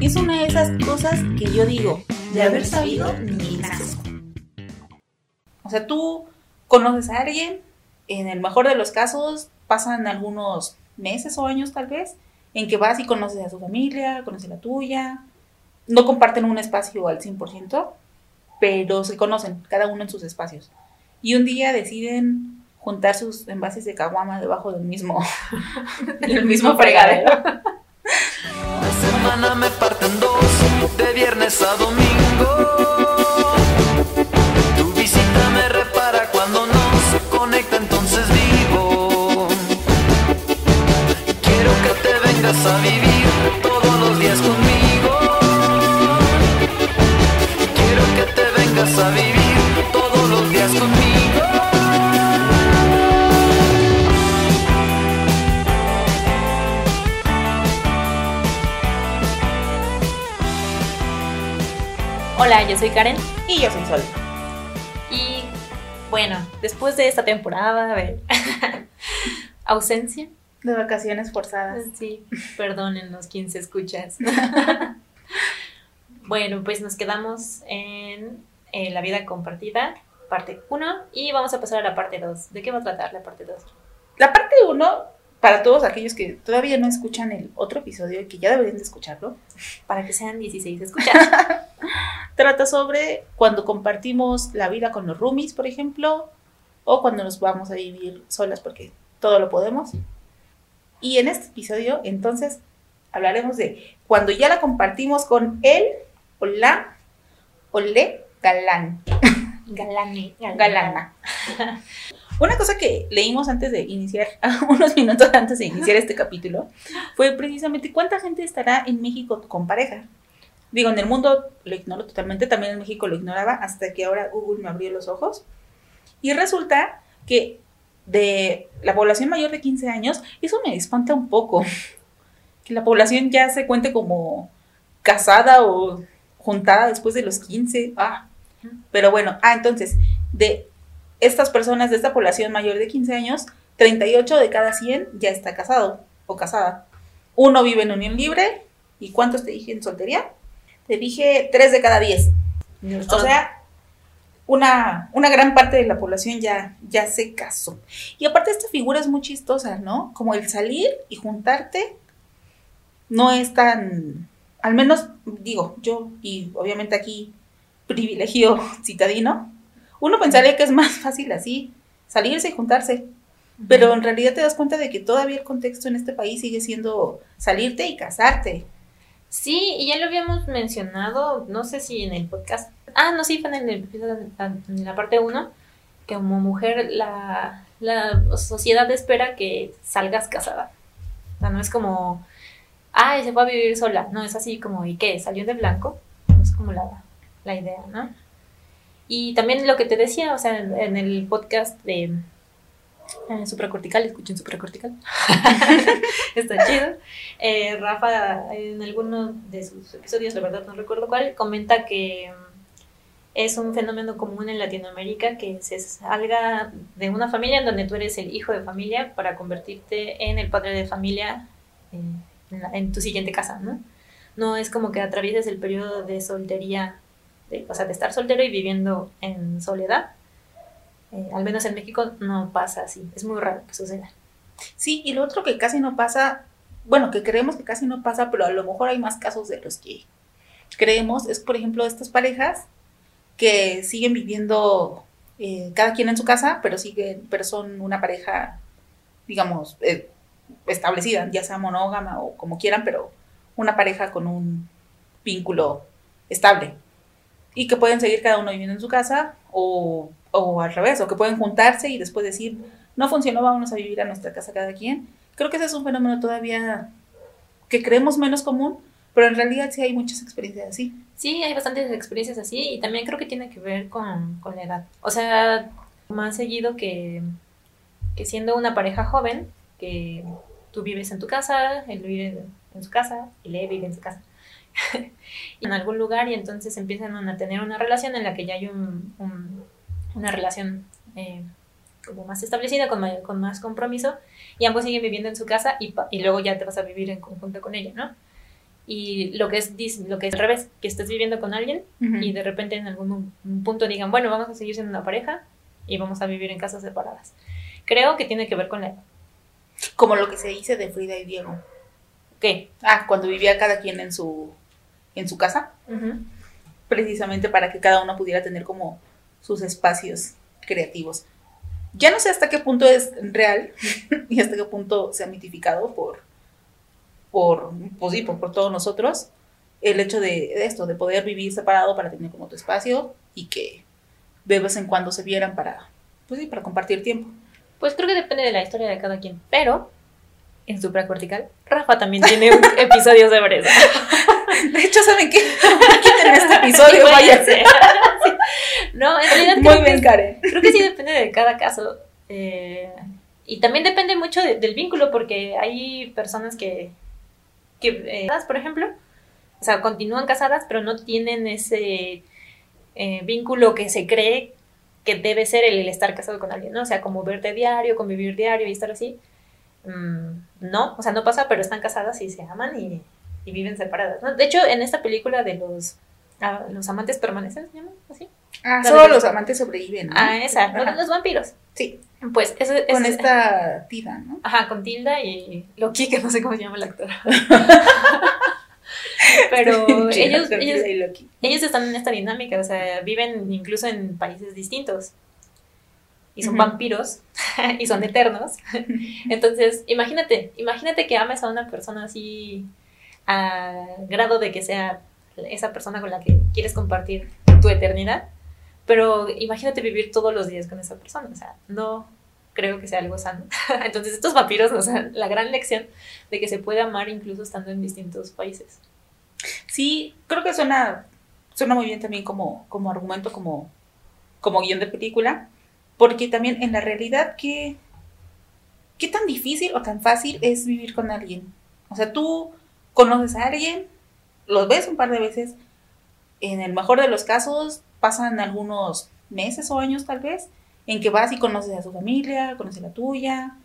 Es una de esas cosas que yo digo, de haber sabido, ni nazo. O sea, tú conoces a alguien, en el mejor de los casos pasan algunos meses o años tal vez, en que vas y conoces a su familia, conoces la tuya, no comparten un espacio al 100%, pero se conocen, cada uno en sus espacios. Y un día deciden juntar sus envases de caguama debajo del mismo, del mismo fregadero. La semana me parten dos, de viernes a domingo. Tu visita me repara cuando no se conecta, entonces vivo. Quiero que te vengas a vivir todos los días conmigo. Quiero que te vengas a vivir Hola, yo soy Karen. Y yo soy Sol. Y bueno, después de esta temporada de ausencia, De vacaciones forzadas. sí, perdónennos quien se escuchas. bueno, pues nos quedamos en eh, la vida compartida, parte 1, y vamos a pasar a la parte 2. ¿De qué va a tratar la parte 2? La parte 1, para todos aquellos que todavía no escuchan el otro episodio y que ya deberían de escucharlo, Para que sean 16 escuchas. Trata sobre cuando compartimos la vida con los roomies, por ejemplo, o cuando nos vamos a vivir solas porque todo lo podemos. Y en este episodio, entonces, hablaremos de cuando ya la compartimos con él o la o le galán, Galane. galana. Una cosa que leímos antes de iniciar, unos minutos antes de iniciar este capítulo, fue precisamente cuánta gente estará en México con pareja. Digo, en el mundo lo ignoro totalmente, también en México lo ignoraba, hasta que ahora Google me abrió los ojos. Y resulta que de la población mayor de 15 años, eso me espanta un poco. Que la población ya se cuente como casada o juntada después de los 15. Ah, pero bueno, ah, entonces, de estas personas de esta población mayor de 15 años, 38 de cada 100 ya está casado o casada. Uno vive en unión libre. ¿Y cuántos te dije en soltería? Te dije 3 de cada 10. O sea, una, una gran parte de la población ya, ya se casó. Y aparte esta figura es muy chistosa, ¿no? Como el salir y juntarte no es tan, al menos digo, yo y obviamente aquí privilegio citadino, uno pensaría que es más fácil así, salirse y juntarse. Pero en realidad te das cuenta de que todavía el contexto en este país sigue siendo salirte y casarte. Sí, y ya lo habíamos mencionado, no sé si en el podcast. Ah, no, sí, fue en el en la parte 1, que como mujer la, la sociedad espera que salgas casada. O sea, no es como, ay, se fue a vivir sola. No, es así como, ¿y qué? ¿Salió de blanco? Es como la, la idea, ¿no? Y también lo que te decía, o sea, en, en el podcast de eh, Supracortical, escuchen Supracortical. Está chido. Eh, Rafa, en alguno de sus episodios, la verdad no recuerdo cuál, comenta que mm, es un fenómeno común en Latinoamérica que se salga de una familia en donde tú eres el hijo de familia para convertirte en el padre de familia en, la- en tu siguiente casa, ¿no? No es como que atravieses el periodo de soltería, de, o sea, de estar soltero y viviendo en soledad. Eh, al menos en México no pasa así. Es muy raro que suceda. Sí, y lo otro que casi no pasa, bueno, que creemos que casi no pasa, pero a lo mejor hay más casos de los que creemos, es por ejemplo estas parejas que siguen viviendo eh, cada quien en su casa, pero siguen, pero son una pareja, digamos, eh, establecida, ya sea monógama o como quieran, pero una pareja con un vínculo estable. Y que pueden seguir cada uno viviendo en su casa o, o al revés, o que pueden juntarse y después decir, no funcionó, vámonos a vivir a nuestra casa cada quien. Creo que ese es un fenómeno todavía que creemos menos común, pero en realidad sí hay muchas experiencias así. Sí, hay bastantes experiencias así y también creo que tiene que ver con, con la edad. O sea, más seguido que, que siendo una pareja joven, que tú vives en tu casa, él vive en su casa, y él vive en su casa, en algún lugar y entonces empiezan a tener una relación en la que ya hay un, un- una relación eh, como más establecida, con, mayor- con más compromiso y ambos siguen viviendo en su casa y, y luego ya te vas a vivir en conjunto con ella, ¿no? Y lo que es, lo que es al revés, que estés viviendo con alguien y de repente en algún un punto digan, bueno, vamos a seguir siendo una pareja y vamos a vivir en casas separadas. Creo que tiene que ver con la. Como lo que se dice de Frida y Diego. ¿Qué? Ah, cuando vivía cada quien en su, en su casa, precisamente para que cada uno pudiera tener como sus espacios creativos. Ya no sé hasta qué punto es real y hasta qué punto se ha mitificado por, por, pues sí, por, por todos nosotros el hecho de, de esto, de poder vivir separado para tener como tu espacio y que de vez en cuando se vieran para, pues sí, para compartir tiempo. Pues creo que depende de la historia de cada quien, pero en supracortical, Rafa también tiene un episodio sobre eso. De hecho, ¿saben qué? Quiten este episodio, váyanse. Sí. No, en realidad Muy creo bien, Karen. Creo que sí depende de cada caso. eh, y también depende mucho de- del vínculo, porque hay personas que, que eh, por ejemplo, o sea, continúan casadas, pero no tienen ese eh, vínculo que se cree que debe ser el, el estar casado con alguien, ¿no? O sea, como verte diario, convivir diario y estar así. Mm, no, o sea, no pasa, pero están casadas y se aman y, y viven separadas, ¿no? De hecho, en esta película de los, ah, los amantes permanecen, ¿se llama así? Ah, La solo los amantes sobreviven. ¿no? Ah, esa, ¿no? Los vampiros. Sí, Pues eso es. con esta tida, ¿no? Ajá, con Tilda y Loki, que no sé cómo se llama el actor. Pero Sí, ellos, ellos, Loki. ellos están en esta dinámica, o sea, viven incluso en países distintos. Y son vampiros y son eternos. Entonces, imagínate, imagínate que ames a una persona así a grado de que sea esa persona con la que quieres compartir tu eternidad. Pero imagínate vivir todos los días con esa persona. O sea, no creo que sea algo sano. Entonces, estos vampiros nos dan la gran lección de que se puede amar incluso estando en distintos países. Sí, creo que suena, suena muy bien también como, como argumento, como, como guion de película, porque también en la realidad, ¿qué, ¿qué tan difícil o tan fácil es vivir con alguien? O sea, tú conoces a alguien, los ves un par de veces, en el mejor de los casos pasan algunos meses o años tal vez, en que vas y conoces a su familia, conoces la tuya,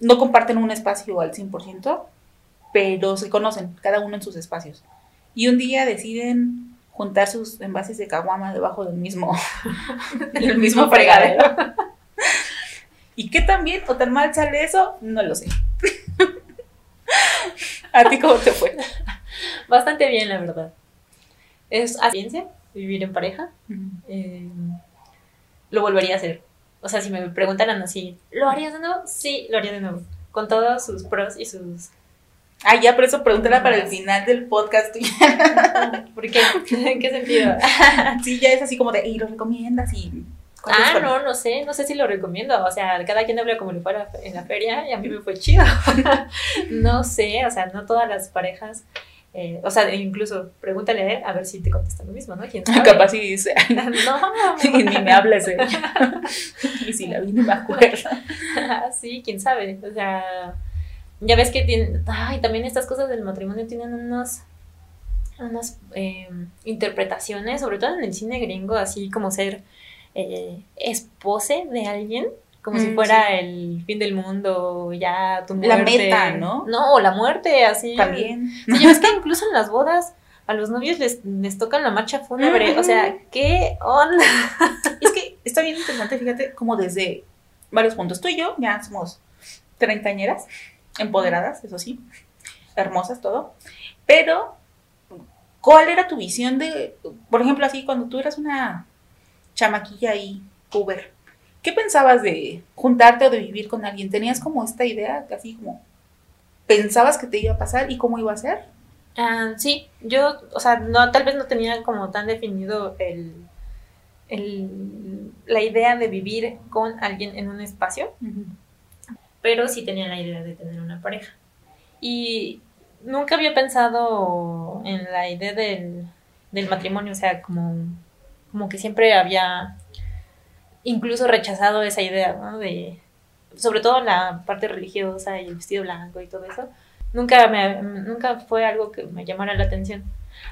no comparten un espacio al 100%, pero se conocen, cada uno en sus espacios. Y un día deciden juntar sus envases de caguama debajo del mismo, del mismo fregadero. ¿Y qué tan bien o tan mal sale eso? No lo sé. ¿A ti cómo te fue? Bastante bien, la verdad. Es ciencia vivir en pareja. Eh, lo volvería a hacer. O sea, si me preguntaran así, ¿lo harías de nuevo? Sí, lo haría de nuevo. Con todos sus pros y sus... Ah, ya, por eso pregúntala para el final del podcast. ¿Por qué? ¿En qué sentido? Sí, ya es así como de, y lo recomiendas y... ¿cuántos Ah, fueron? no, no sé, no sé si lo recomiendo. O sea, cada quien habla como le fuera en la feria y a mí me fue chido. no sé, o sea, no todas las parejas. eh, o sea, incluso pregúntale a él a ver si te contesta lo mismo, ¿no? ¿Quién sabe? Capaz y dice, "Ay, no, y ni me hables ella. y si la vi, ni me acuerdo. sí, quién sabe. O sea, ya ves que tienen. Ay, también estas cosas del matrimonio tienen unos. Unas eh, interpretaciones, sobre todo en el cine gringo, así como ser eh, espose de alguien, como si Mm, fuera el fin del mundo, ya tu muerte. La meta, ¿no? No, o la muerte, así. También. Sí, ya ves que incluso en las bodas a los novios les, les tocan la marcha fúnebre. O sea, ¿qué onda? Es que está bien interesante, fíjate, como desde varios puntos. Tú y yo ya somos treintañeras, empoderadas, eso sí, hermosas, todo. Pero, ¿cuál era tu visión de, por ejemplo, así, cuando tú eras una chamaquilla ahí, puber? ¿Qué pensabas de juntarte o de vivir con alguien? ¿Tenías como esta idea, así como, pensabas que te iba a pasar y cómo iba a ser? Ah, sí, yo, o sea, no, tal vez no tenía como tan definido el, el, la idea de vivir con alguien en un espacio, pero sí tenía la idea de tener una pareja. Y nunca había pensado en la idea del, del matrimonio, o sea, como, como que siempre había incluso rechazado esa idea, ¿no? De, sobre todo la parte religiosa y el vestido blanco y todo eso. Nunca, me, nunca fue algo que me llamara la atención.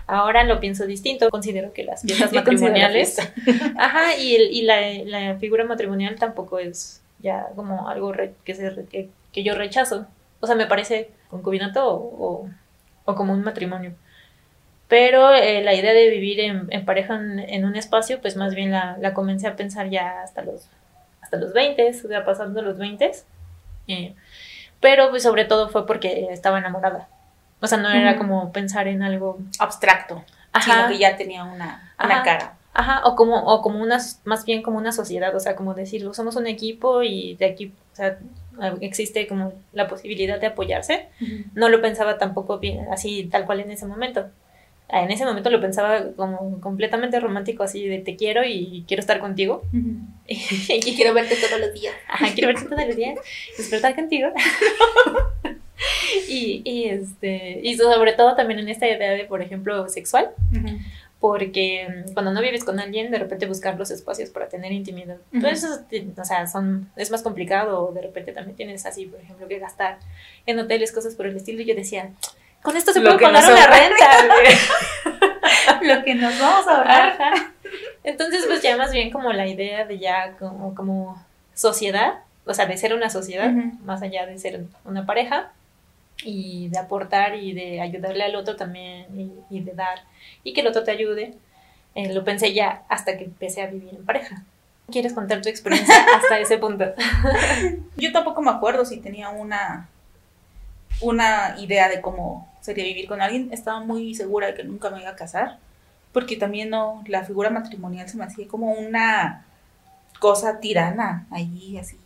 Ahora lo pienso distinto. Considero que las la matrimoniales. Ajá, y, el- y la, la figura matrimonial tampoco es ya como algo re- que, se, que que yo rechazo. O sea, me parece concubinato o, o como un matrimonio. Pero eh, la idea de vivir en, en pareja en, en, un espacio, pues más bien la, la, comencé a pensar ya hasta los, hasta los 20, o sea, pasando los 20. Eh, pero pues sobre todo fue porque estaba enamorada. O sea, no era como pensar en algo abstracto, Ajá. sino que ya tenía una, una Ajá. cara. Ajá, o como, o como una, más bien como una sociedad, o sea, como decirlo, somos un equipo y de aquí, o sea, existe como la posibilidad de apoyarse. No lo pensaba tampoco bien, así tal cual en ese momento. En ese momento lo pensaba como completamente romántico, así de te quiero y quiero estar contigo. Uh -huh. y quiero verte todos los días. Ajá, quiero verte todos los días, despertar contigo. y, y, este, y sobre todo también en esta idea de, por ejemplo, sexual. Uh -huh porque cuando no vives con alguien, de repente buscar los espacios para tener intimidad. Uh -huh. Entonces, o sea, son, es más complicado, de repente también tienes así, por ejemplo, que gastar en hoteles, cosas por el estilo, y yo decía, con esto se puede pagar una renta. Lo que nos vamos a ahorrar. Ajá. Entonces, pues ya más bien como la idea de ya como, como sociedad, o sea, de ser una sociedad, uh -huh. más allá de ser una pareja, y de aportar y de ayudarle al otro también y, y de dar y que el otro te ayude. Eh, lo pensé ya hasta que empecé a vivir en pareja. ¿Quieres contar tu experiencia hasta ese punto? Yo tampoco me acuerdo si tenía una, una idea de cómo sería vivir con alguien. Estaba muy segura de que nunca me iba a casar, porque también no, la figura matrimonial se me hacía como una cosa tirana ahí, así.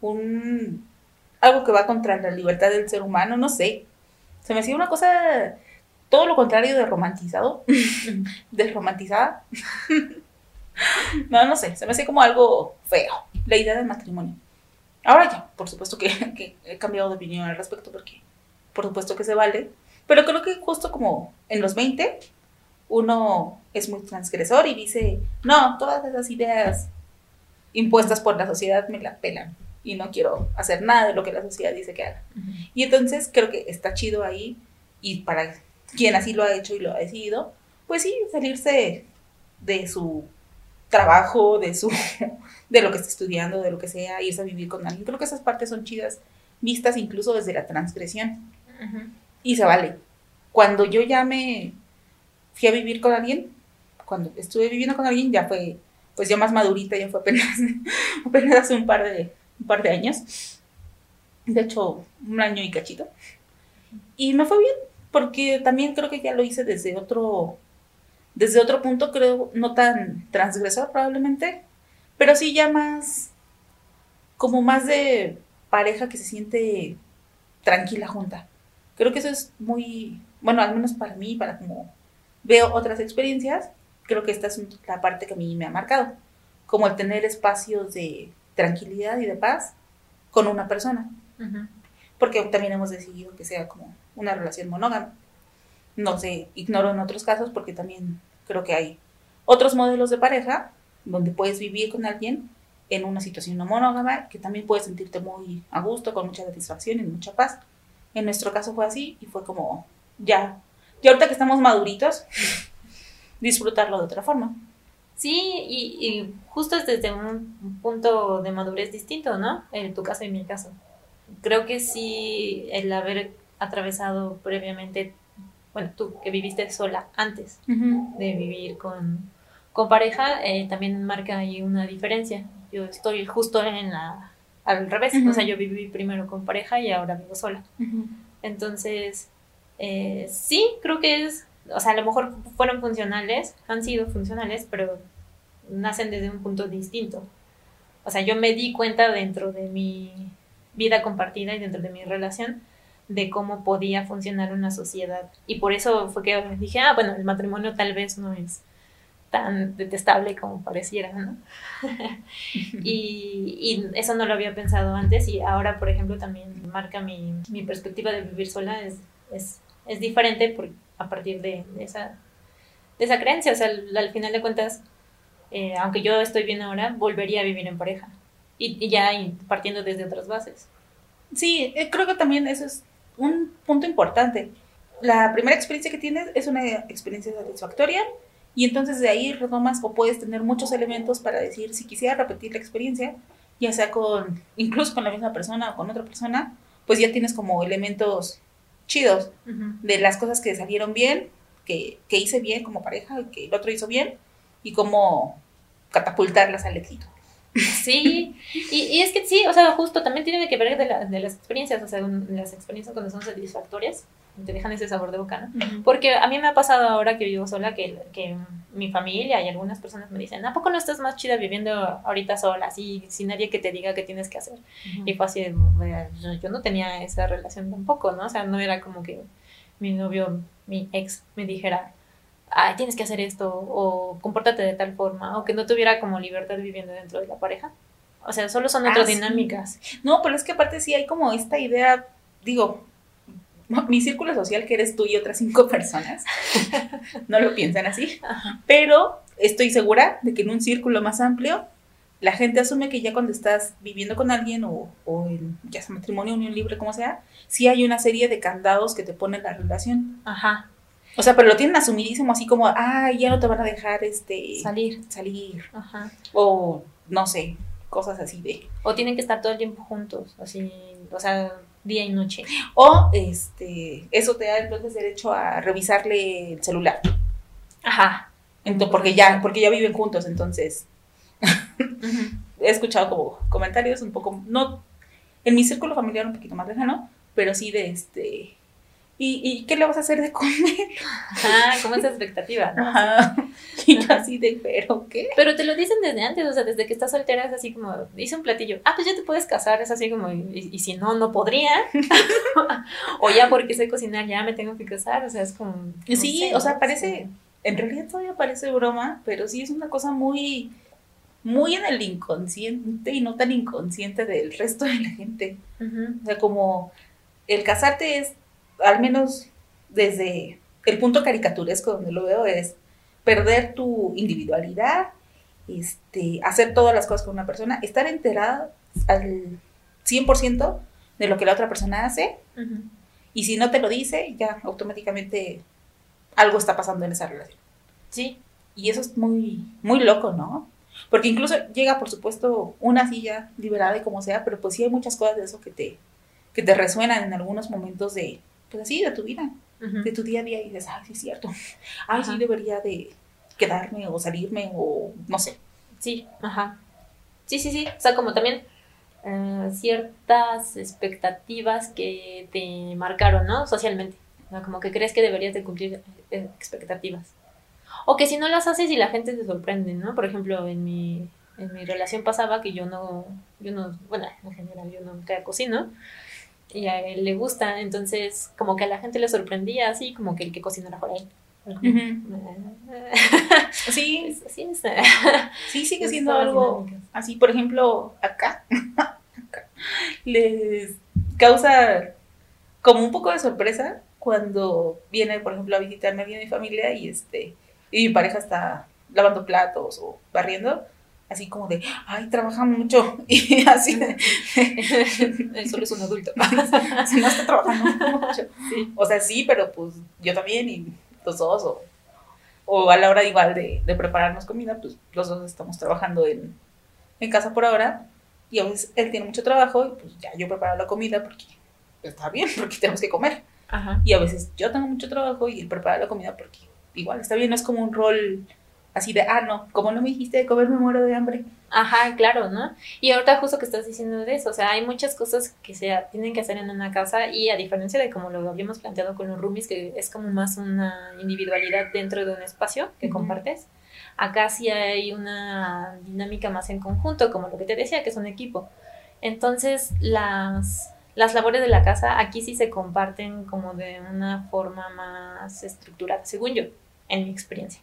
Un, algo que va contra la libertad del ser humano, no sé. Se me hacía una cosa todo lo contrario de romantizado, desromantizada. no, no sé, se me hace como algo feo, la idea del matrimonio. Ahora ya, por supuesto que, que, he cambiado de opinión al respecto porque por supuesto que se vale, pero creo que justo como en los 20 uno es muy transgresor y dice, no, todas esas ideas impuestas por la sociedad me la pelan y no quiero hacer nada de lo que la sociedad dice que haga. Uh -huh. Y entonces creo que está chido ahí y para quien así lo ha hecho y lo ha decidido, pues sí, salirse de su trabajo, de su de lo que está estudiando, de lo que sea, irse a vivir con alguien. Creo que esas partes son chidas, vistas incluso desde la transgresión. Y se vale. Cuando yo ya me fui a vivir con alguien, cuando estuve viviendo con alguien, ya fue, pues ya más madurita, ya fue apenas, apenas hace un par de, un par de años. De hecho, un año y cachito. Y me fue bien, porque también creo que ya lo hice desde otro, desde otro punto, creo, no tan transgresor probablemente, pero sí ya más, como más de pareja que se siente tranquila junta. Creo que eso es muy, bueno, al menos para mí, para como veo otras experiencias, creo que esta es la parte que a mí me ha marcado, como el tener espacios de tranquilidad y de paz con una persona. Uh -huh. Porque también hemos decidido que sea como una relación monógama. No sé, ignoro en otros casos porque también creo que hay otros modelos de pareja donde puedes vivir con alguien en una situación no monógama que también puedes sentirte muy a gusto, con mucha satisfacción y mucha paz. En nuestro caso fue así y fue como ya, ya ahorita que estamos maduritos, disfrutarlo de otra forma. Sí, y, y, justo es desde un punto de madurez distinto, ¿no? En tu caso y mi caso. Creo que sí, el haber atravesado previamente, bueno, tú que viviste sola antes uh -huh. de vivir con, con pareja, eh, también marca ahí una diferencia. Yo estoy justo en la, al revés, uh -huh. o sea, yo viví primero con pareja y ahora vivo sola. Uh -huh. Entonces, eh, sí, creo que es o sea, a lo mejor fueron funcionales, han sido funcionales, pero nacen desde un punto distinto. O sea, yo me di cuenta dentro de mi vida compartida y dentro de mi relación de cómo podía funcionar una sociedad. Y por eso fue que dije, ah, bueno, el matrimonio tal vez no es tan detestable como pareciera, ¿no? y, y, eso no lo había pensado antes y ahora, por ejemplo, también marca mi, mi perspectiva de vivir sola, es, es, es diferente porque a partir de, de, esa, de esa creencia. O sea, al, al final de cuentas, eh, aunque yo estoy bien ahora, volvería a vivir en pareja. Y, y ya partiendo desde otras bases. Sí, eh, creo que también eso es un punto importante. La primera experiencia que tienes es una experiencia satisfactoria y entonces de ahí retomas o puedes tener muchos elementos para decir si quisiera repetir la experiencia, ya sea con, incluso con la misma persona o con otra persona, pues ya tienes como elementos chidos Ujú. de las cosas que salieron bien, que, que hice bien como pareja y que el otro hizo bien, y cómo catapultarlas al éxito. Sí, y, y es que sí, o sea, justo también tiene que ver de, la- de las experiencias, o sea, un- las experiencias cuando son satisfactorias, te dejan ese sabor de boca, ¿no? Porque a mí me ha pasado ahora que vivo sola que, que mi familia y algunas personas me dicen, ¿a poco no estás más chida viviendo ahorita sola, así, sin nadie que te diga qué tienes que hacer? Y fue así, de, "Vaya, yo, yo no tenía esa relación tampoco, ¿no? O sea, no era como que mi novio, mi ex, me dijera, ay, tienes que hacer esto, o compórtate de tal forma, o que no tuviera como libertad viviendo dentro de la pareja. O sea, solo son Ah, otras sí. dinámicas. No, pero es que aparte sí hay como esta idea, digo, mi círculo social que eres tú y otras cinco personas, no lo piensan así, Ajá. pero estoy segura de que en un círculo más amplio, la gente asume que ya cuando estás viviendo con alguien o, o en ya sea matrimonio, unión libre, como sea, sí hay una serie de candados que te ponen la relación. Ajá. O sea, pero lo tienen asumidísimo así como, ah, ya no te van a dejar este Salir. salir Ajá. o no sé, cosas así de O tienen que estar todo el tiempo juntos, así, o sea, día y noche. O este, eso te da entonces derecho a revisarle el celular. Ajá. Entonces, porque ya, porque ya viven juntos, entonces he escuchado como comentarios un poco, no, en mi círculo familiar un poquito más lejano, pero sí de este, ¿y, y qué le vas a hacer de comer? Ajá, como esa expectativa, ¿no? Ajá. Y yo así de, ¿pero qué? Pero te lo dicen desde antes, o sea, desde que estás soltera es así como, hice un platillo, ah, pues ya te puedes casar, es así como, y, y si no, no podría. o ya porque sé cocinar, ya me tengo que casar, o sea, es como... no Sí, sé, o sea, parece, en realidad todavía parece broma, pero sí es una cosa muy, muy en el inconsciente y no tan inconsciente del resto de la gente. O sea, como el casarte es, al menos desde el punto caricaturesco donde lo veo, es perder tu individualidad, este, hacer todas las cosas con una persona, estar enterada al 100% de lo que la otra persona hace, y si no te lo dice, ya automáticamente algo está pasando en esa relación. Sí, Y eso es muy, muy loco, ¿no? Porque incluso llega, por supuesto, una silla liberada y como sea, pero pues sí hay muchas cosas de eso que te, que te resuenan en algunos momentos de, pues así, de tu vida, de tu día a día y dices, ay, sí es cierto. Ay, Ajá. sí debería de quedarme o salirme o no sé. Sí, ajá. Sí, sí, sí. O sea, como también eh, ciertas expectativas que te marcaron, ¿no? Socialmente. O sea, como que crees que deberías de cumplir eh, expectativas. O que si no las haces y la gente se sorprende, ¿no? Por ejemplo, en mi, en mi relación pasaba que yo no, yo no, bueno, en general yo nunca cocino. Y a él le gusta, entonces como que a la gente le sorprendía así, como que el que cocinara fuera él. Sí, Es- Así es. sí sigue siendo algo así, por ejemplo, acá, acá, les causa como un poco de sorpresa cuando viene, por ejemplo, a visitarme de mi familia y este y mi pareja está lavando platos o barriendo, así como de, ay, trabaja mucho y así de, Él solo es un adulto. si no está trabajando mucho. Sí. O sea, sí, pero pues yo también y los dos o, o a la hora igual de, de prepararnos comida, pues los dos estamos trabajando en, en casa por ahora y a veces él tiene mucho trabajo y pues ya yo preparo la comida porque está bien, porque tenemos que comer. Ajá. Y a veces yo tengo mucho trabajo y él prepara la comida porque igual está bien, no es como un rol así de, ah, no, como no me dijiste de comer, me muero de hambre. Ajá, claro, ¿no? Y ahorita justo que estás diciendo de eso, o sea, hay muchas cosas que se tienen que hacer en una casa y a diferencia de como lo habíamos planteado con los roomies, que es como más una individualidad dentro de un espacio que compartes, acá sí hay una dinámica más en conjunto, como lo que te decía, que es un equipo. Entonces, las, las labores de la casa aquí sí se comparten como de una forma más estructurada, según yo, en mi experiencia.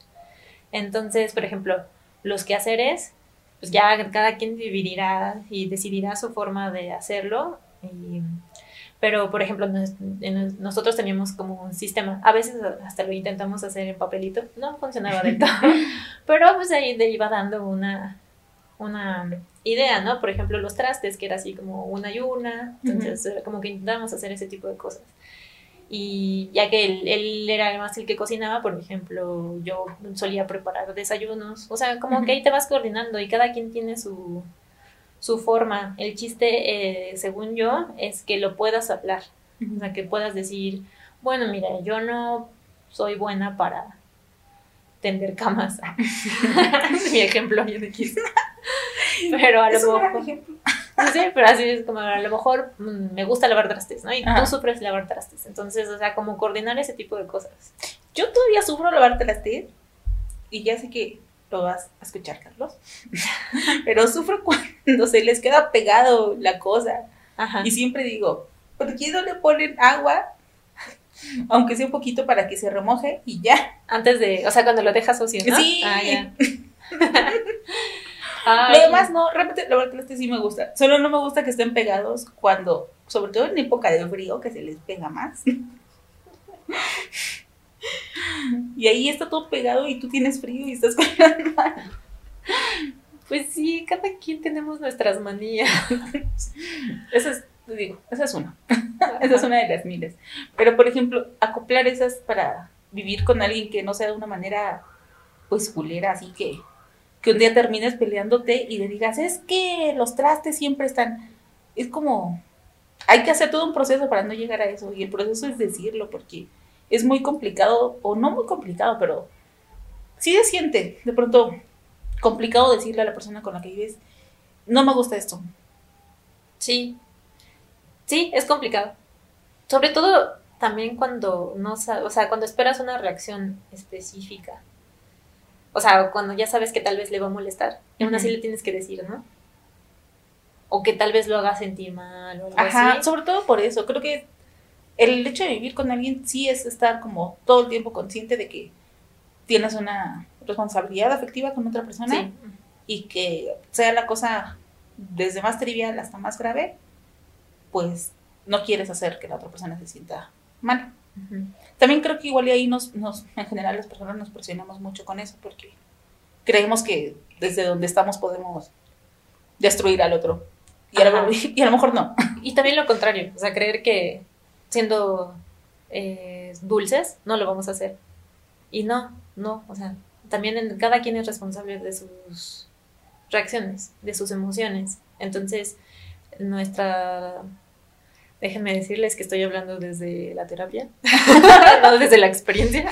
Entonces, por ejemplo, los quehaceres, pues ya cada quien dividirá y decidirá su forma de hacerlo. y- pero, por ejemplo, nos- en- nosotros teníamos como un sistema. A veces hasta lo intentamos hacer en papelito. No funcionaba del todo. pero pues ahí le iba dando una, una idea, ¿no? Por ejemplo, los trastes, que era así como una y una. Entonces, como que intentábamos hacer ese tipo de cosas. Y ya que él, él era más el que cocinaba, por ejemplo, yo solía preparar desayunos. O sea, como que ahí te vas coordinando y cada quien tiene su, su forma. El chiste, eh, según yo, es que lo puedas hablar. O sea, que puedas decir, bueno, mira, yo no soy buena para tender camas. Mi ejemplo, yo quise. Pero a lo mejor... ejemplo. Sí, pero así es como a lo mejor mm, me gusta lavar trastes, ¿no? Y Ajá. tú sufres lavar trastes. Entonces, o sea, como coordinar ese tipo de cosas. Yo todavía sufro lavarte las teas y ya sé que lo vas a escuchar, Carlos. Pero sufro cuando se les queda pegado la cosa. Ajá. Y siempre digo, ¿por qué no le ponen agua? Aunque sea un poquito para que se remoje y ya. Antes de, o sea, cuando lo dejas sucio, ¿no? Sí. Ah, ya. Lo demás no, realmente lavarte las teas sí me gusta. Solo no me gusta que estén pegados cuando, sobre todo en época de frío, que se les pega más. Y ahí está todo pegado y tú tienes frío y estás con manos. Pues sí, cada quien tenemos nuestras manías. Esa es, te digo, esa es una. Esa es una de las miles. Pero, por ejemplo, acoplar esas para vivir con alguien que no sea de una manera, pues, culera, así que, que un día termines peleándote y le digas, es que los trastes siempre están. Es como, hay que hacer todo un proceso para no llegar a eso. Y el proceso es decirlo, porque es muy complicado, o no muy complicado, pero sí se siente de pronto complicado decirle a la persona con la que vives, no me gusta esto. Sí. Sí, es complicado. Sobre todo también cuando no o sea, cuando esperas una reacción específica. O sea, cuando ya sabes que tal vez le va a molestar, y aún así le tienes que decir, ¿no? O que tal vez lo haga sentir mal o algo Ajá, así. sobre todo por eso. Creo que el hecho de vivir con alguien sí es estar como todo el tiempo consciente de que tienes una responsabilidad afectiva con otra persona Sí. y que sea la cosa desde más trivial hasta más grave, pues no quieres hacer que la otra persona se sienta mal. También creo que igual y ahí nos, nos, en general las personas nos presionamos mucho con eso porque creemos que desde donde estamos podemos destruir al otro. Y a, lo, y a lo mejor no. Y también lo contrario, o sea, creer que siendo eh, dulces no lo vamos a hacer. Y no, no, o sea, también en- cada quien es responsable de sus reacciones, de sus emociones. Entonces, nuestra... Déjenme decirles que estoy hablando desde la terapia, no desde la experiencia.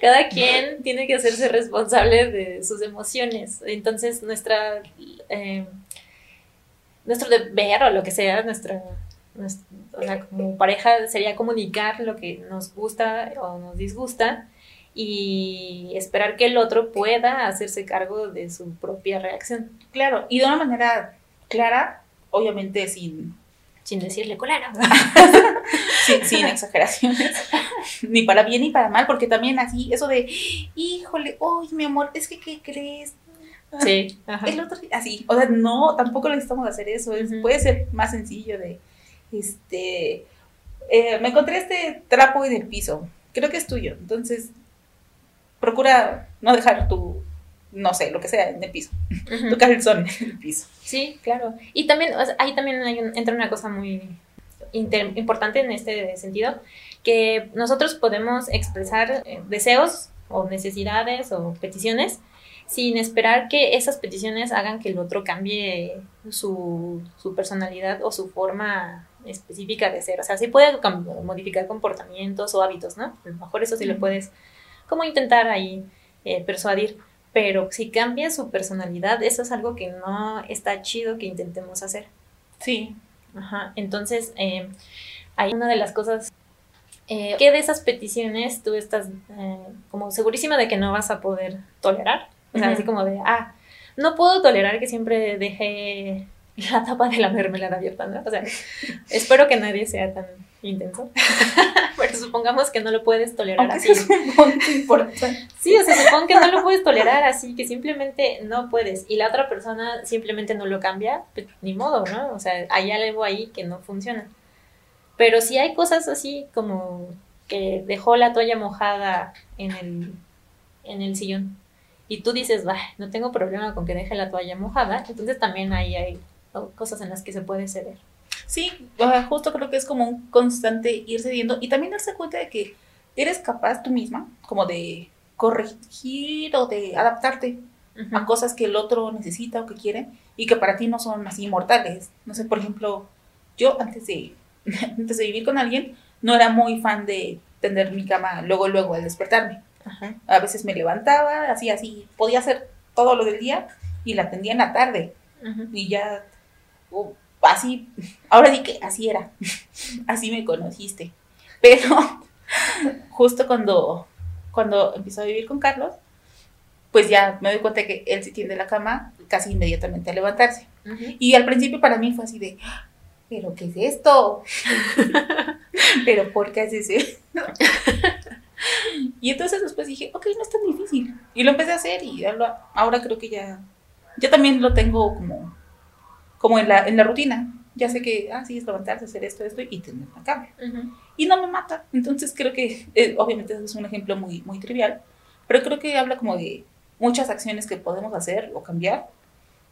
Cada quien tiene que hacerse responsable de sus emociones. Entonces, nuestra, eh, nuestro deber o lo que sea, nuestra, nues- o sea, como pareja sería comunicar lo que nos gusta o nos disgusta y esperar que el otro pueda hacerse cargo de su propia reacción Claro, y de una manera clara, obviamente sin, sin decirle colera. sin, sin exageraciones, ni para bien ni para mal, porque también así, eso de, híjole, uy, mi amor, es que, ¿qué crees? Sí, ajá. El otro, así, o sea, no, tampoco necesitamos hacer eso, es- puede ser más sencillo de, este, eh, me encontré este trapo en el piso, creo que es tuyo, entonces, procura no dejar tu, no sé, lo que sea en el piso, Ujú. tu calzón en el piso. Sí, claro. Y también, o sea, ahí también hay un- entra una cosa muy inter- importante en este sentido, que nosotros podemos expresar eh, deseos o necesidades o peticiones sin esperar que esas peticiones hagan que el otro cambie su, su personalidad o su forma específica de ser. O sea, sí puede modificar comportamientos o hábitos, ¿no? A lo mejor eso sí lo puedes como intentar ahí eh, persuadir. Pero si cambia su personalidad, eso es algo que no está chido que intentemos hacer. Sí, Ajá. Entonces, eh, hay una de las cosas eh, que de esas peticiones tú estás eh, como segurísima de que no vas a poder tolerar. O sea, Ujú. así como de, ah, no puedo tolerar que siempre deje la tapa de la mermelada abierta, ¿no? O sea, espero que nadie sea tan intenso. Supongamos que no lo puedes tolerar aunque así. es un punto importante. Sí, o sea, supongo que no lo puedes tolerar así, que simplemente no puedes. Y la otra persona simplemente no lo cambia, pues ni modo, ¿no? O sea, hay algo ahí que no funciona. Pero si hay cosas así como que dejó la toalla mojada en el, en el sillón y tú dices, "Bah, no tengo problema con que deje la toalla mojada, entonces también ahí hay cosas en las que se puede ceder. Sí, justo creo que es como un constante ir cediendo y también darse cuenta de que eres capaz tú misma como de corregir o de adaptarte a cosas que el otro necesita o que quiere y que para ti no son así mortales. No sé, por ejemplo, yo antes de, antes de vivir con alguien no era muy fan de tender mi cama luego, luego al despertarme. Ajá. A veces me levantaba, así, así, podía hacer todo lo del día y la atendía en la tarde y ya, uh, así, ahora di que así era, así me conociste. Pero justo cuando, cuando empezó a vivir con Carlos, pues ya me doy cuenta que él se tiende la cama casi inmediatamente a levantarse. Y al principio para mí fue así de, "Ah, ¿pero qué es esto? ¿Pero por qué haces eso? y entonces después dije, ok, no es tan difícil. Y lo empecé a hacer y ahora creo que ya, ya también lo tengo como, como en, la, en la rutina. Ya sé que, ah, sí, es levantarse, hacer esto, esto y tener la cama. Ujú. Y no me mata. Entonces creo que, eh, obviamente, eso es un ejemplo muy, muy trivial, pero creo que habla como de muchas acciones que podemos hacer o cambiar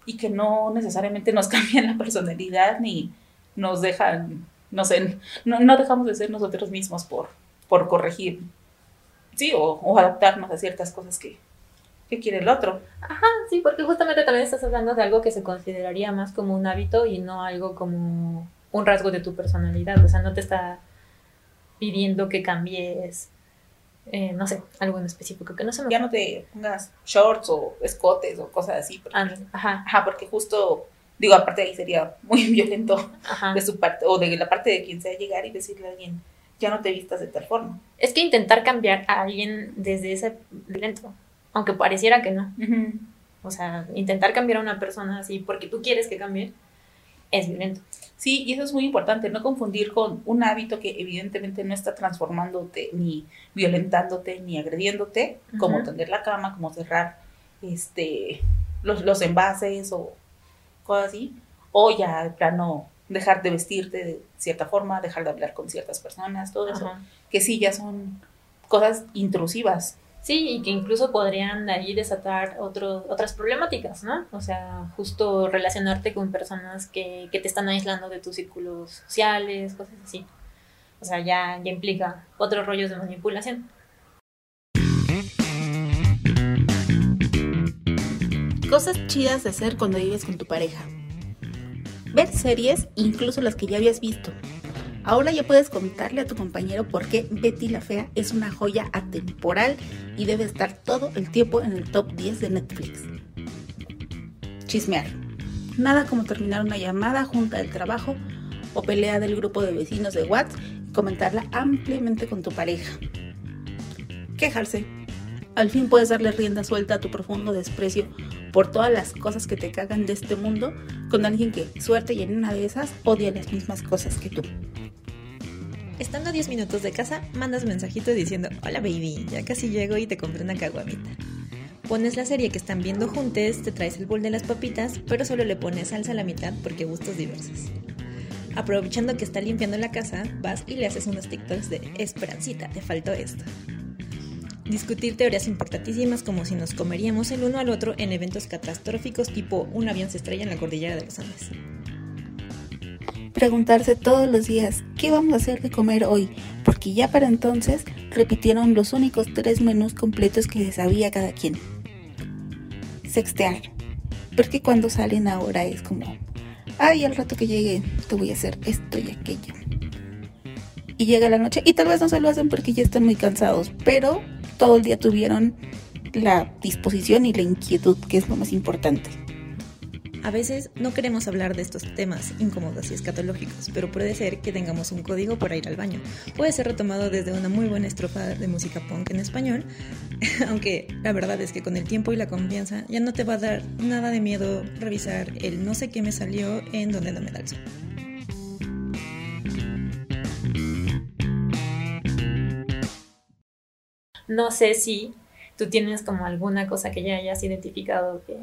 y que no necesariamente nos cambian la personalidad ni nos dejan, no sé, no, no dejamos de ser nosotros mismos por, por corregir, sí, o, o adaptarnos a ciertas cosas que, que quiere el otro. Ajá, sí, porque justamente también estás hablando de algo que se consideraría más como un hábito y no algo como un rasgo de tu personalidad. O sea, no te está pidiendo que cambies, eh, no sé, algo en específico, que no se me Ya no te pongas shorts o escotes o cosas así. porque- Ajá, Ajá, porque justo, digo, aparte ahí sería muy violento ajá. de su parte o de la parte de quien sea llegar y decirle a alguien, ya no te vistas de tal forma. Es que intentar cambiar a alguien desde ese violento, aunque pareciera que no. O sea, intentar cambiar a una persona así porque tú quieres que cambie, es violento. Sí, y eso es muy importante, no confundir con un hábito que evidentemente no está transformándote, ni violentándote, ni agrediéndote, como tender la cama, como cerrar este, los, los envases o cosas así, o ya de plano dejar de vestirte de cierta forma, dejar de hablar con ciertas personas, todo eso, que sí ya son cosas intrusivas. Sí, y que incluso podrían ahí desatar otro, otras problemáticas, ¿no? O sea, justo relacionarte con personas que, que te están aislando de tus círculos sociales, cosas así. O sea, ya, ya implica otros rollos de manipulación. Cosas chidas de hacer cuando vives con tu pareja. Ver series, incluso las que ya habías visto. Ahora ya puedes contarle a tu compañero por qué Betty la Fea es una joya atemporal y debe estar todo el tiempo en el top 10 de Netflix. Chismear. Nada como terminar una llamada junta del trabajo o pelea del grupo de vecinos de WhatsApp y comentarla ampliamente con tu pareja. Quejarse. Al fin puedes darle rienda suelta a tu profundo desprecio por todas las cosas que te cagan de este mundo con alguien que, suerte y en una de esas, odia las mismas cosas que tú. Estando a 10 minutos de casa, mandas mensajito diciendo, hola baby, ya casi llego y te compré una caguamita. Pones la serie que están viendo juntos, te traes el bol de las papitas, pero solo le pones salsa a la mitad porque gustos diversos. Aprovechando que está limpiando la casa, vas y le haces unos TikToks de Esperancita, te faltó esto. Discutir teorías importantísimas como si nos comeríamos el uno al otro en eventos catastróficos tipo un avión se estrella en la cordillera de los Andes. Preguntarse todos los días, ¿qué vamos a hacer de comer hoy? Porque ya para entonces repitieron los únicos tres menús completos que se sabía cada quien. Sextear. Porque cuando salen ahora es como, ay, al rato que llegue te voy a hacer esto y aquello. Y llega la noche y tal vez no se lo hacen porque ya están muy cansados, pero todo el día tuvieron la disposición y la inquietud, que es lo más importante. A veces no queremos hablar de estos temas incómodos y escatológicos, pero puede ser que tengamos un código para ir al baño. Puede ser retomado desde una muy buena estrofa de música punk en español, aunque la verdad es que con el tiempo y la confianza ya no te va a dar nada de miedo revisar el no sé qué me salió en donde no me da el sol. No sé si tú tienes como alguna cosa que ya hayas identificado que,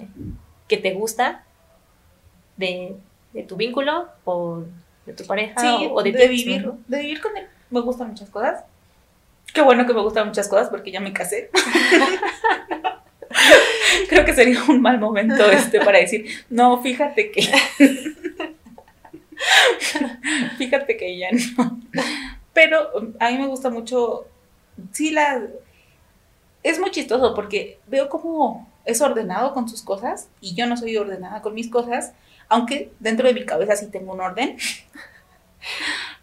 que te gusta de, de tu vínculo o de tu pareja Sí, o de, de, ti vivir, mismo, de vivir con él. Me gustan muchas cosas. Qué bueno que me gustan muchas cosas porque ya me casé. Creo que sería un mal momento este para decir, no, fíjate que. fíjate que ya no. Pero um, a mí me gusta mucho. Sí, la. Es muy chistoso porque veo como es ordenado con sus cosas y yo no soy ordenada con mis cosas, aunque dentro de mi cabeza sí tengo un orden.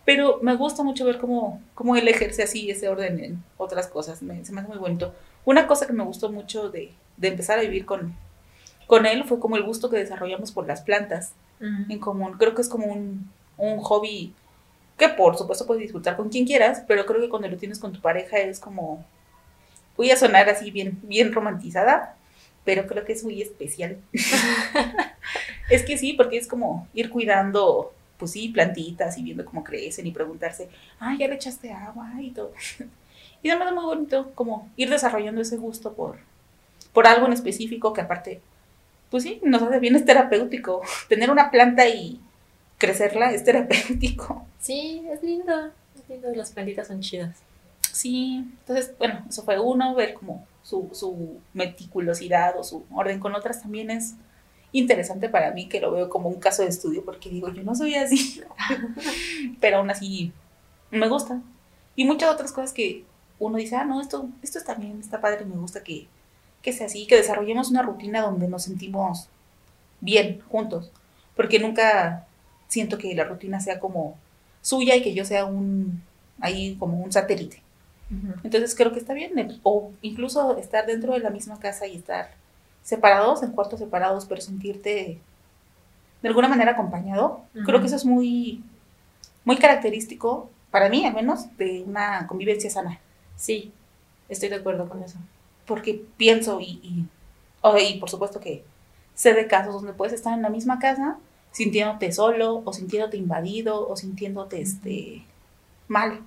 Pero me gusta mucho ver cómo, cómo él ejerce así ese orden en otras cosas. Me, se me hace muy bonito. Una cosa que me gustó mucho de, de empezar a vivir con, con él fue como el gusto que desarrollamos por las plantas en común. Creo que es como un, un hobby que por supuesto puedes disfrutar con quien quieras, pero creo que cuando lo tienes con tu pareja es como, voy a sonar así bien, bien romantizada, pero creo que es muy especial. es que sí, porque es como ir cuidando, pues sí, plantitas y viendo cómo crecen y preguntarse, ah, ya le echaste agua y todo. y además es muy bonito como ir desarrollando ese gusto por, por algo en específico que aparte, pues sí, nos hace bien, es terapéutico. Tener una planta y crecerla es terapéutico. Sí, es lindo. Es lindo, las plantitas son chidas. Sí, entonces, bueno, eso fue uno, ver como su, su meticulosidad o su orden con otras también es interesante para mí, que lo veo como un caso de estudio, porque digo, yo no soy así, pero aún así me gusta. Y muchas otras cosas que uno dice, ah, no, esto, esto está bien, está padre, me gusta que, que sea así, que desarrollemos una rutina donde nos sentimos bien juntos, porque nunca siento que la rutina sea como suya y que yo sea un, ahí como un satélite. Entonces creo que está bien, o incluso estar dentro de la misma casa y estar separados, en cuartos separados, pero sentirte de alguna manera acompañado. Creo que eso es muy, muy característico, para mí al menos, de una convivencia sana. Sí, estoy de acuerdo con eso. Porque pienso y, y, o- y por supuesto que sé de casos donde puedes estar en la misma casa sintiéndote solo o sintiéndote invadido o sintiéndote este, mal.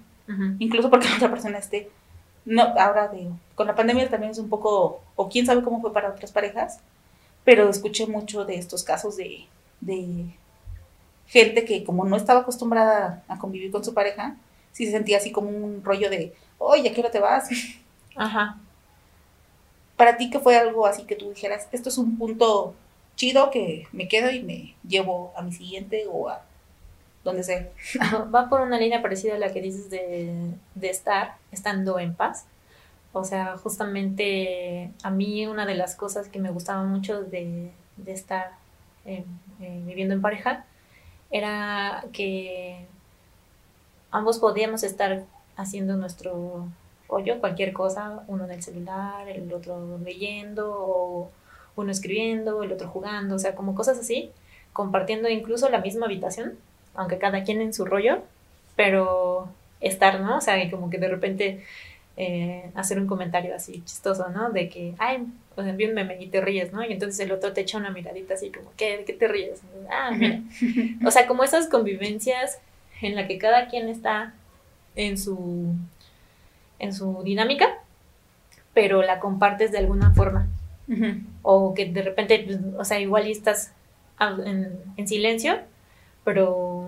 Incluso porque la otra persona esté, no, ahora con la pandemia también es un poco, o quién sabe cómo fue para otras parejas, pero escuché mucho de estos casos de, de gente que como no estaba acostumbrada a convivir con su pareja, sí se sentía así como un rollo de, oye, ¿a qué hora te vas? Ajá. Para ti que fue algo así que tú dijeras, esto es un punto chido que me quedo y me llevo a mi siguiente o a donde sea. Va por una línea parecida a la que dices de, de estar, estando en paz. O sea, justamente a mí una de las cosas que me gustaba mucho de, de estar eh, viviendo en pareja era que ambos podíamos estar haciendo nuestro rollo, cualquier cosa, uno en el celular, el otro leyendo, o uno escribiendo, el otro jugando, o sea, como cosas así, compartiendo incluso la misma habitación, aunque cada quien en su rollo, pero estar, ¿no? O sea, como que de repente eh, hacer un comentario así chistoso, ¿no? De que, ay, o sea, vi un meme y te ríes, ¿no? Y entonces el otro te echa una miradita así como, ¿qué, ¿De qué te ríes? Ah, mira. O sea, como esas convivencias en la que cada quien está en su, en su dinámica, pero la compartes de alguna forma. O que de repente, pues, o sea, igual estás ah, en, en silencio, pero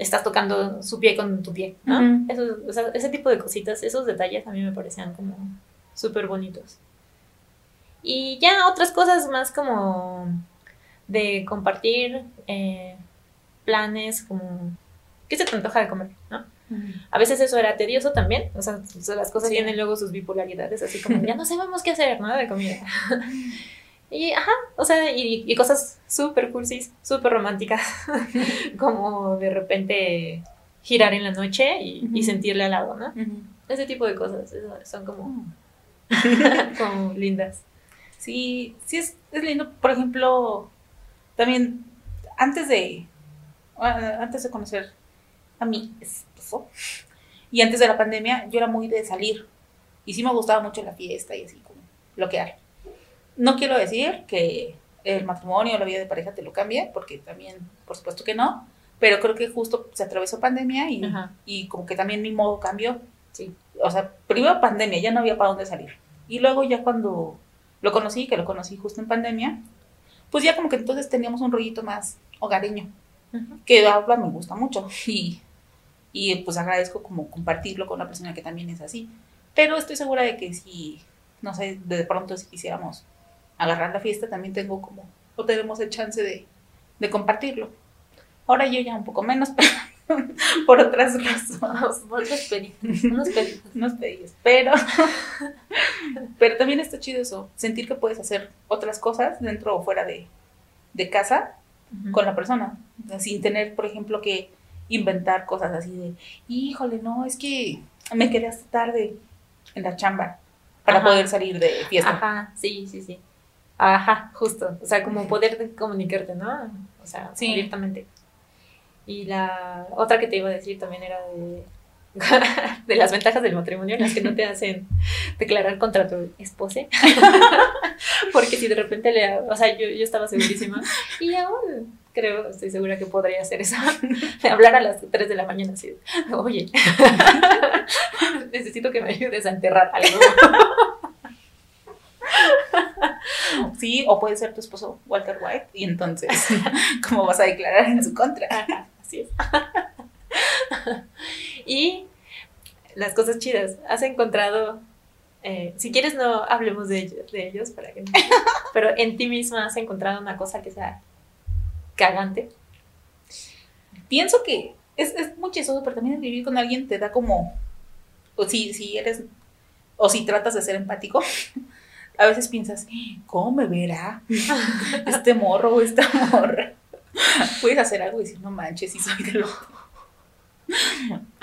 estás tocando su pie con tu pie, ¿no? Ujú. Eso, o sea, ese tipo de cositas, esos detalles a mí me parecían como súper bonitos. Y ya otras cosas más como de compartir eh, planes, como ¿qué se te antoja de comer? ¿no? A veces eso era tedioso también, o sea, o sea, las cosas Sí. tienen luego sus bipolaridades, así como ya no sabemos qué hacer, ¿no? De comida. Y, ajá, o sea, y, y cosas súper cursis, súper románticas, como de repente girar en la noche y, sentirle al lado, ¿no? Ese tipo de cosas son como, Mm. como lindas. Sí, sí es, es lindo. Por ejemplo, también antes de antes de conocer a mi esposo y antes de la pandemia, yo era muy de salir y sí me gustaba mucho la fiesta y así como bloquear. No quiero decir que el matrimonio o la vida de pareja te lo cambie, porque también, por supuesto que no, pero creo que justo se atravesó pandemia y, y como que también mi modo cambió Sí. o sea, primero pandemia, ya no había para dónde salir. Y luego ya cuando lo conocí, que lo conocí justo en pandemia, pues ya como que entonces teníamos un rollito más hogareño, que ahora me gusta mucho. Y, y pues agradezco como compartirlo con una persona que también es así. Pero estoy segura de que si, no sé, de pronto si quisiéramos agarrar la fiesta, también tengo como, o tenemos el chance de, de compartirlo. Ahora yo ya un poco menos, pero por otras razones Otros pedidos, unos pedidos. unos pedidos, pero Pero también está chido eso, sentir que puedes hacer otras cosas dentro o fuera de, de casa con la persona, sin tener, por ejemplo, que inventar cosas así de, híjole, no, es que me quedé hasta tarde en la chamba para Ajá. poder salir de fiesta. Ajá, sí, sí, sí. Ajá, justo. O sea, como poder de- comunicarte, ¿no? O sea, Sí. abiertamente. Y la otra que te iba a decir también era de, de las ventajas del matrimonio, las que no te hacen declarar contra tu esposa. Porque si de repente le... O sea, yo, yo estaba segurísima y aún creo, estoy segura que podría hacer eso. De hablar a las 3 de la mañana así, oye, necesito que me ayudes a enterrar algo. Sí, o puede ser tu esposo Walter White, y entonces, ¿cómo vas a declarar en su contra? Ajá, así es. y las cosas chidas. ¿Has encontrado, eh, si quieres no hablemos de ellos, de ellos para que no- pero en ti misma has encontrado una cosa que sea cagante? Pienso que es, es muy chistoso, pero también vivir con alguien te da como, o si, si eres, o si tratas de ser empático, a veces piensas, ¿cómo me verá este morro o esta morra? Puedes hacer algo y decir, no manches, si soy de loco.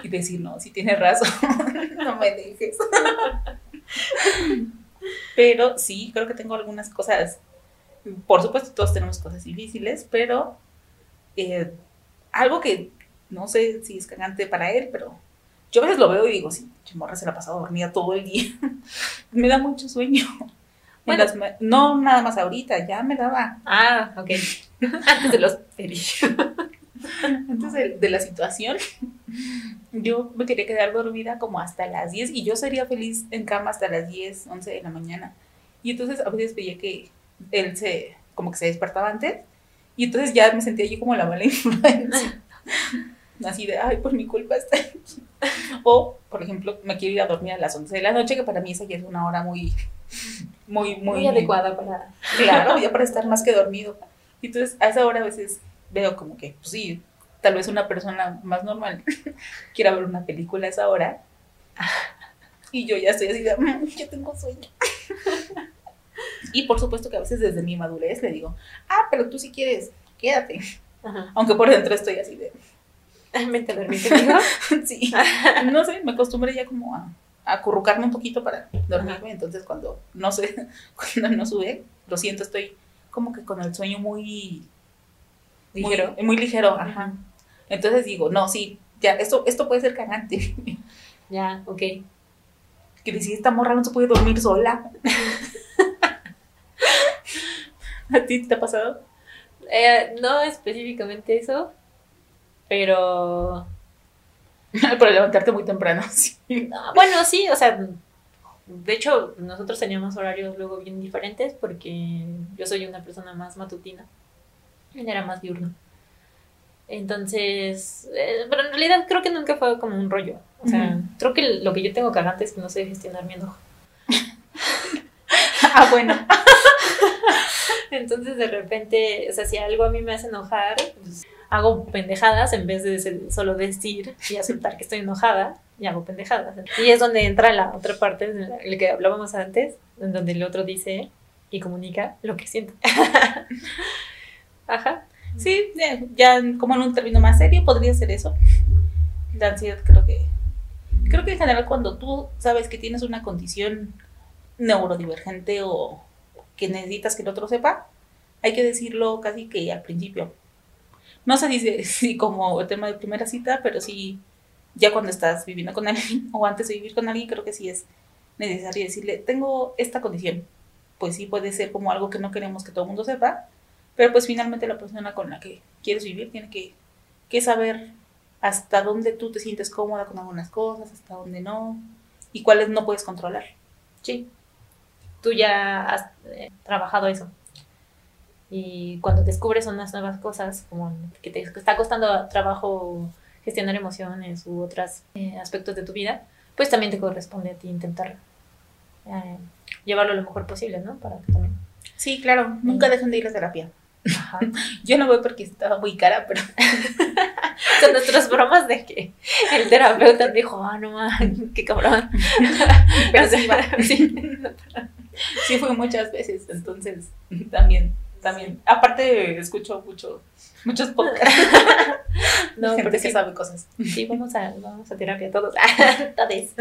Y decir, no, si tienes razón, no me dejes. Pero sí, creo que tengo algunas cosas, por supuesto todos tenemos cosas difíciles, pero eh, algo que no sé si es cagante para él, pero yo a veces lo veo y digo, sí, morra se la ha pasado dormida todo el día. me da mucho sueño. En Bueno. las no nada más ahorita, ya me daba. Ah, ok. Antes de los. Antes de, de la situación, yo me quería quedar dormida como hasta las 10 y yo sería feliz en cama hasta las 10, 11 de la mañana. Y entonces a veces veía que él se, como que se despertaba antes y entonces ya me sentía yo como la mala influencia. Así de, ay, por mi culpa está aquí. O, por ejemplo, me quiero ir a dormir a las 11 de la noche, que para mí esa ya es una hora muy, muy, muy, Muy adecuada para... Claro, ya para estar más que dormido. Y entonces a esa hora a veces veo como que, pues sí, tal vez una persona más normal quiera ver una película a esa hora. Y yo ya estoy así de, "Mm, yo tengo sueño. Y por supuesto que a veces desde mi madurez le digo, ah, pero tú si quieres, quédate. Ajá. Aunque por dentro estoy así de, Vente a dormir conmigo. sí, no sé, me acostumbré ya como a acurrucarme un poquito para dormirme. Entonces cuando no sé, cuando no sube, lo siento, estoy como que con el sueño muy Ligero. Muy, muy ligero, ajá. Entonces digo, no, sí, ya, esto, esto puede ser cagante. Ya, ok. que decir, esta morra no se puede dormir sola. ¿A ti te ha pasado? Eh, no específicamente eso, pero Por levantarte muy temprano, sí. No, Bueno, sí, o sea, de hecho, nosotros teníamos horarios luego bien diferentes porque yo soy una persona más matutina. Él era más diurno. Entonces, eh, pero en realidad creo que nunca fue como un rollo. O sea, creo que lo que yo tengo cagante es que no sé gestionar mi enojo. Ah, bueno. Entonces, de repente, o sea, si algo a mí me hace enojar, pues, hago pendejadas en vez de solo decir y aceptar que estoy enojada y hago pendejadas. Y es donde entra la otra parte la que hablábamos antes, en donde el otro dice y comunica lo que siente. Ajá. Sí, ya, ya como en un término más serio podría ser eso. La ansiedad creo que... Creo que en general cuando tú sabes que tienes una condición neurodivergente o que necesitas que el otro sepa, hay que decirlo casi que al principio. No se dice si como el tema de primera cita, pero sí ya cuando estás viviendo con alguien o antes de vivir con alguien, creo que sí es necesario decirle, tengo esta condición. Pues sí puede ser como algo que no queremos que todo el mundo sepa, pero pues finalmente la persona con la que quieres vivir tiene que, que saber hasta dónde tú te sientes cómoda con algunas cosas, hasta dónde no, y cuáles no puedes controlar. Sí. Tú ya has eh, trabajado eso. Y cuando descubres unas nuevas cosas, como que te está costando trabajo gestionar emociones u otros eh, aspectos de tu vida, pues también te corresponde a ti intentar eh, llevarlo lo mejor posible, ¿no? Para que también. Sí, claro, nunca dejen de ir a terapia. Ajá. Yo no voy porque estaba muy cara, pero Con nuestras bromas de que el terapeuta dijo, ah, no man, qué cabrón. Pero sí. Sí. sí fui muchas veces, entonces también, también. Aparte escucho mucho, muchos podcasts. No, gente que sí, sabe cosas. sí, vamos a, vamos a terapia todos. Todes.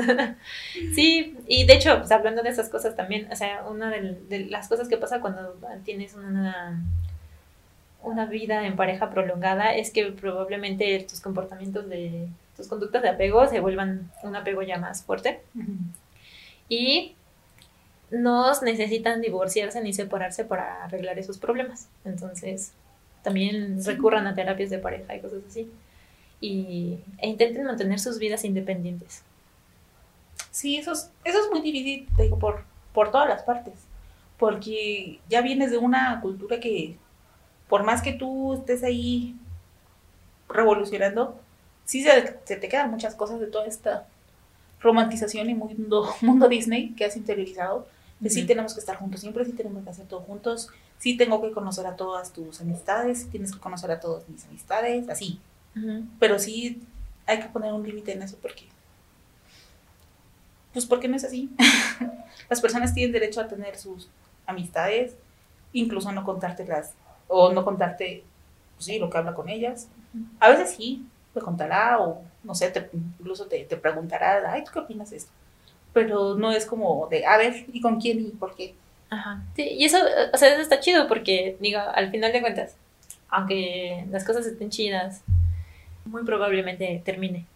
Sí, y de hecho, pues, hablando de esas cosas también, o sea, una de, de las cosas que pasa cuando tienes una, una vida en pareja prolongada es que probablemente tus comportamientos de, tus conductas de apego se vuelvan un apego ya más fuerte. y no necesitan divorciarse ni separarse para arreglar esos problemas. Entonces, también Sí. recurran a terapias de pareja y cosas así. Y, e intenten mantener sus vidas independientes. Sí, eso es, eso es muy difícil, te digo, por, por todas las partes. Porque ya vienes de una cultura que, por más que tú estés ahí revolucionando, sí se, se te quedan muchas cosas de toda esta romantización y mundo, mundo Disney que has interiorizado. Que sí tenemos que estar juntos, siempre sí tenemos que hacer todo juntos. Sí tengo que conocer a todas tus amistades, sí tienes que conocer a todas mis amistades, así. Pero sí hay que poner un límite en eso porque. Pues porque no es así. Las personas tienen derecho a tener sus amistades, incluso no contártelas, o no contarte, pues sí, lo que habla con ellas. A veces sí, te contará, o no sé, te- incluso te, te preguntará, ay, ¿tú qué opinas de esto? Pero no es como de, a ver, ¿y con quién y por qué? Ajá. Sí, y eso, o sea, eso está chido porque, digo, al final de cuentas, aunque las cosas estén chidas, muy probablemente termine.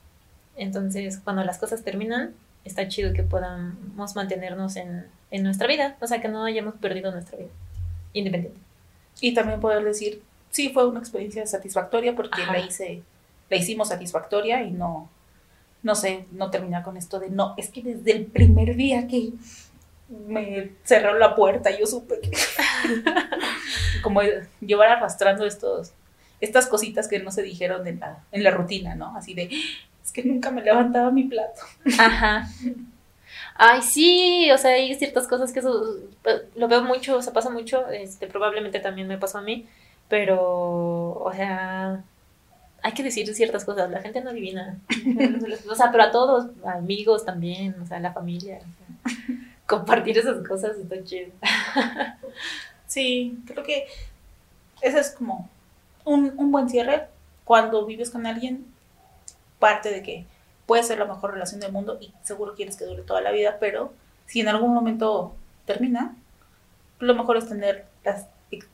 Entonces, cuando las cosas terminan, está chido que podamos mantenernos en, en nuestra vida, o sea, que no hayamos perdido nuestra vida independiente. Y también poder decir, sí, fue una experiencia satisfactoria porque Ajá. la hice, la hicimos satisfactoria y no, no sé, no terminar con esto de no, es que desde el primer día que me cerró la puerta, yo supe que como llevar arrastrando estos, estas cositas que no se dijeron en la, en la rutina, ¿no? Así de, es que nunca me levantaba mi plato. Ajá. Ay, sí, o sea, hay ciertas cosas que eso lo veo mucho, o sea, pasa mucho, este, probablemente también me pasó a mí, pero, o sea, hay que decir ciertas cosas, la gente no adivina. O sea, pero a todos, amigos también, o sea, la familia, compartir esas cosas está chido. Sí, creo que ese es como un, un buen cierre cuando vives con alguien, parte de que puede ser la mejor relación del mundo y seguro quieres que dure toda la vida, pero si en algún momento termina, lo mejor es tener las,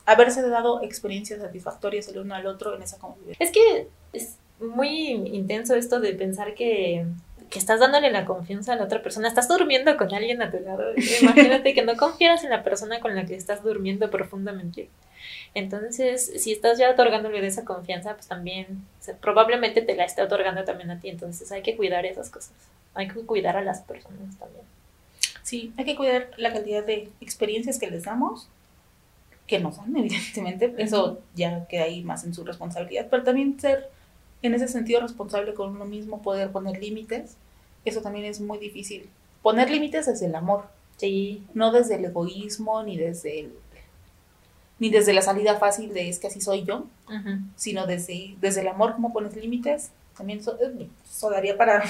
haberse dado experiencias satisfactorias el uno al otro en esa convivencia. Es que es muy intenso esto de pensar que, que estás dándole la confianza a la otra persona. Estás durmiendo con alguien a tu lado. Imagínate que no confías en la persona con la que estás durmiendo profundamente. Entonces, si estás ya otorgándole de esa confianza, pues también o sea, probablemente te la está otorgando también a ti. Entonces hay que cuidar esas cosas. Hay que cuidar a las personas también. Sí, hay que cuidar la cantidad de experiencias que les damos, que nos dan, evidentemente, eso ya queda ahí más en su responsabilidad, pero también ser en ese sentido responsable con uno mismo, poder poner límites, eso también es muy difícil. Poner límites desde el amor, Sí, no desde el egoísmo, ni desde el, ni desde la salida fácil de es que así soy yo, sino desde, desde el amor, cómo pones límites, también eso, eso daría para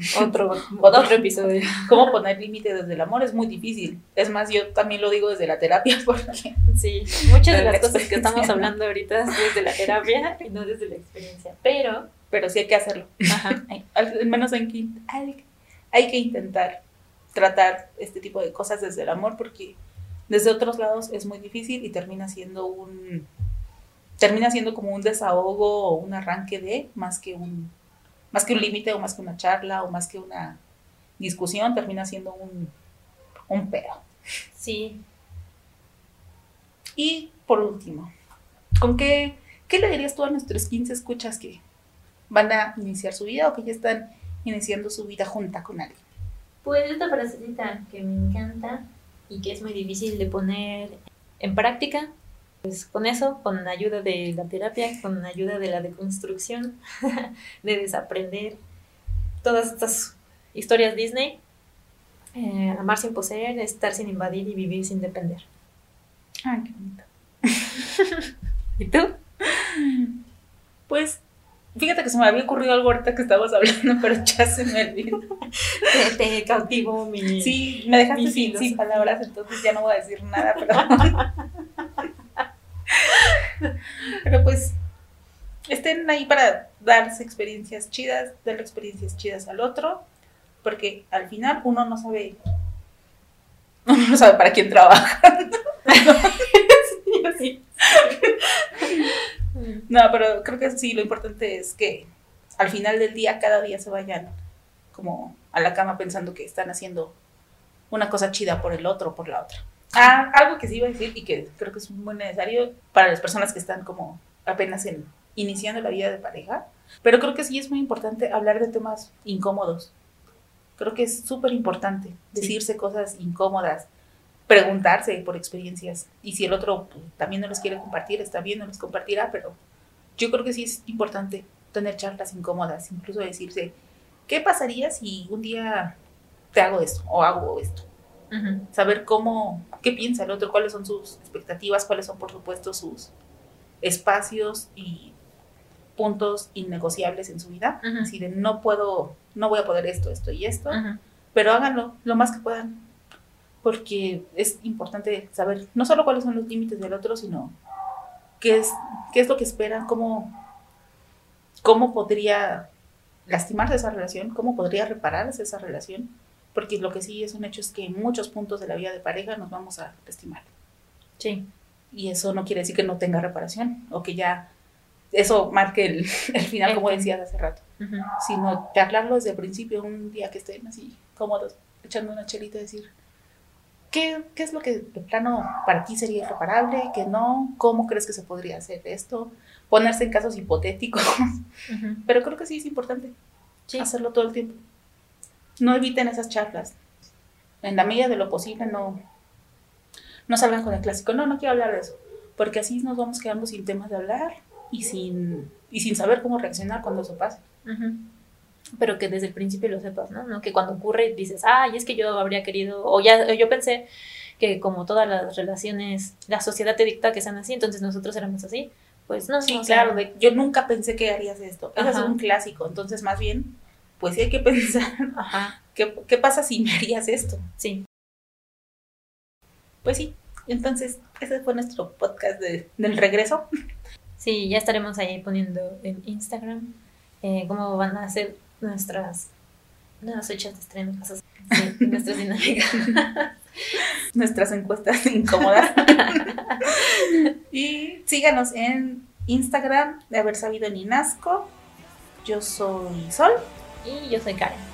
otro, otro episodio. cómo poner límites desde el amor es muy difícil. Es más, yo también lo digo desde la terapia porque Sí, muchas de La las cosas que estamos hablando ahorita es desde la terapia y no desde la experiencia. Pero, pero sí hay que hacerlo. ajá, Hay- Al menos hay que, hay, hay que intentar tratar este tipo de cosas desde el amor porque desde otros lados es muy difícil y termina siendo un termina siendo como un desahogo o un arranque de más que un más que un límite o más que una charla o más que una discusión termina siendo un un pedo. sí, Y por último, ¿con qué, qué le dirías tú a nuestros 15 escuchas que van a iniciar su vida o que ya están iniciando su vida junta con alguien? Pues esta frasecita que me encanta y que es muy difícil de poner en práctica, pues con eso, con la ayuda de la terapia, con la ayuda de la deconstrucción, de desaprender todas estas historias Disney, eh, amar sin poseer, estar sin invadir y vivir sin depender. Ay, qué bonito. ¿Y tú? Pues, fíjate que se me había ocurrido algo ahorita que estábamos hablando, pero ya se me olvidó. Te, te cautivo mi... Sí, me dejaste sin, sin palabras, entonces ya no voy a decir nada, pero. pero pues, estén ahí para darse experiencias chidas, darle experiencias chidas al otro, porque al final uno no sabe. Uno no sabe para quién trabaja. No, pero creo que sí, lo importante es que al final del día, cada día se vayan como a la cama pensando que están haciendo una cosa chida por el otro o por la otra. Ah, algo que sí iba a decir y que creo que es muy necesario para las personas que están como apenas en, iniciando la vida de pareja, pero creo que sí es muy importante hablar de temas incómodos. Creo que es súper importante decirse cosas incómodas, preguntarse por experiencias. Y si el otro pues, también no los quiere compartir, está bien, no los compartirá, pero yo creo que sí es importante tener charlas incómodas, incluso decirse, ¿qué pasaría si un día te hago esto o hago esto? Saber cómo, qué piensa el otro, cuáles son sus expectativas, cuáles son, por supuesto, sus espacios y puntos innegociables en su vida. Ujú. Así de, no puedo, no voy a poder esto, esto y esto pero háganlo lo más que puedan, porque es importante saber no solo cuáles son los límites del otro, sino qué es, qué es lo que esperan, cómo, cómo podría lastimarse esa relación, cómo podría repararse esa relación, porque lo que sí es un hecho es que en muchos puntos de la vida de pareja nos vamos a lastimar. Sí. Y eso no quiere decir que no tenga reparación o que ya eso marque el, el final, como decías hace rato sino charlarlo desde el principio, un día que estén así cómodos, echando una chelita y decir, ¿qué, ¿qué es lo que de plano para ti sería irreparable? ¿Qué no? ¿Cómo crees que se podría hacer esto? Ponerse en casos hipotéticos, Ujú. pero creo que sí es importante Sí. hacerlo todo el tiempo. No eviten esas charlas. En la medida de lo posible no, no salgan con el clásico, no, no quiero hablar de eso, porque así nos vamos quedando sin temas de hablar y sin, y sin saber cómo reaccionar cuando eso pase. Pero que desde el principio lo sepas, ¿no? ¿no? Que cuando ocurre dices, ay, es que yo habría querido, o ya, yo pensé que como todas las relaciones, la sociedad te dicta que sean así, entonces nosotros éramos así. Pues no, Sí, o sea, claro, de, yo nunca pensé que harías esto. Ese es un clásico, entonces más bien, pues sí hay que pensar, Ajá, ¿qué, qué pasa si me harías esto? sí. Pues sí, entonces ese fue nuestro podcast de- del regreso. Sí, ya estaremos ahí poniendo en Instagram eh, cómo van a ser nuestras nuevas fechas de estreno, cosas nuestras dinámicas. nuestras encuestas incómodas. y síganos en Instagram de haber sabido en Inasco. Yo soy Sol. Y yo soy Karen.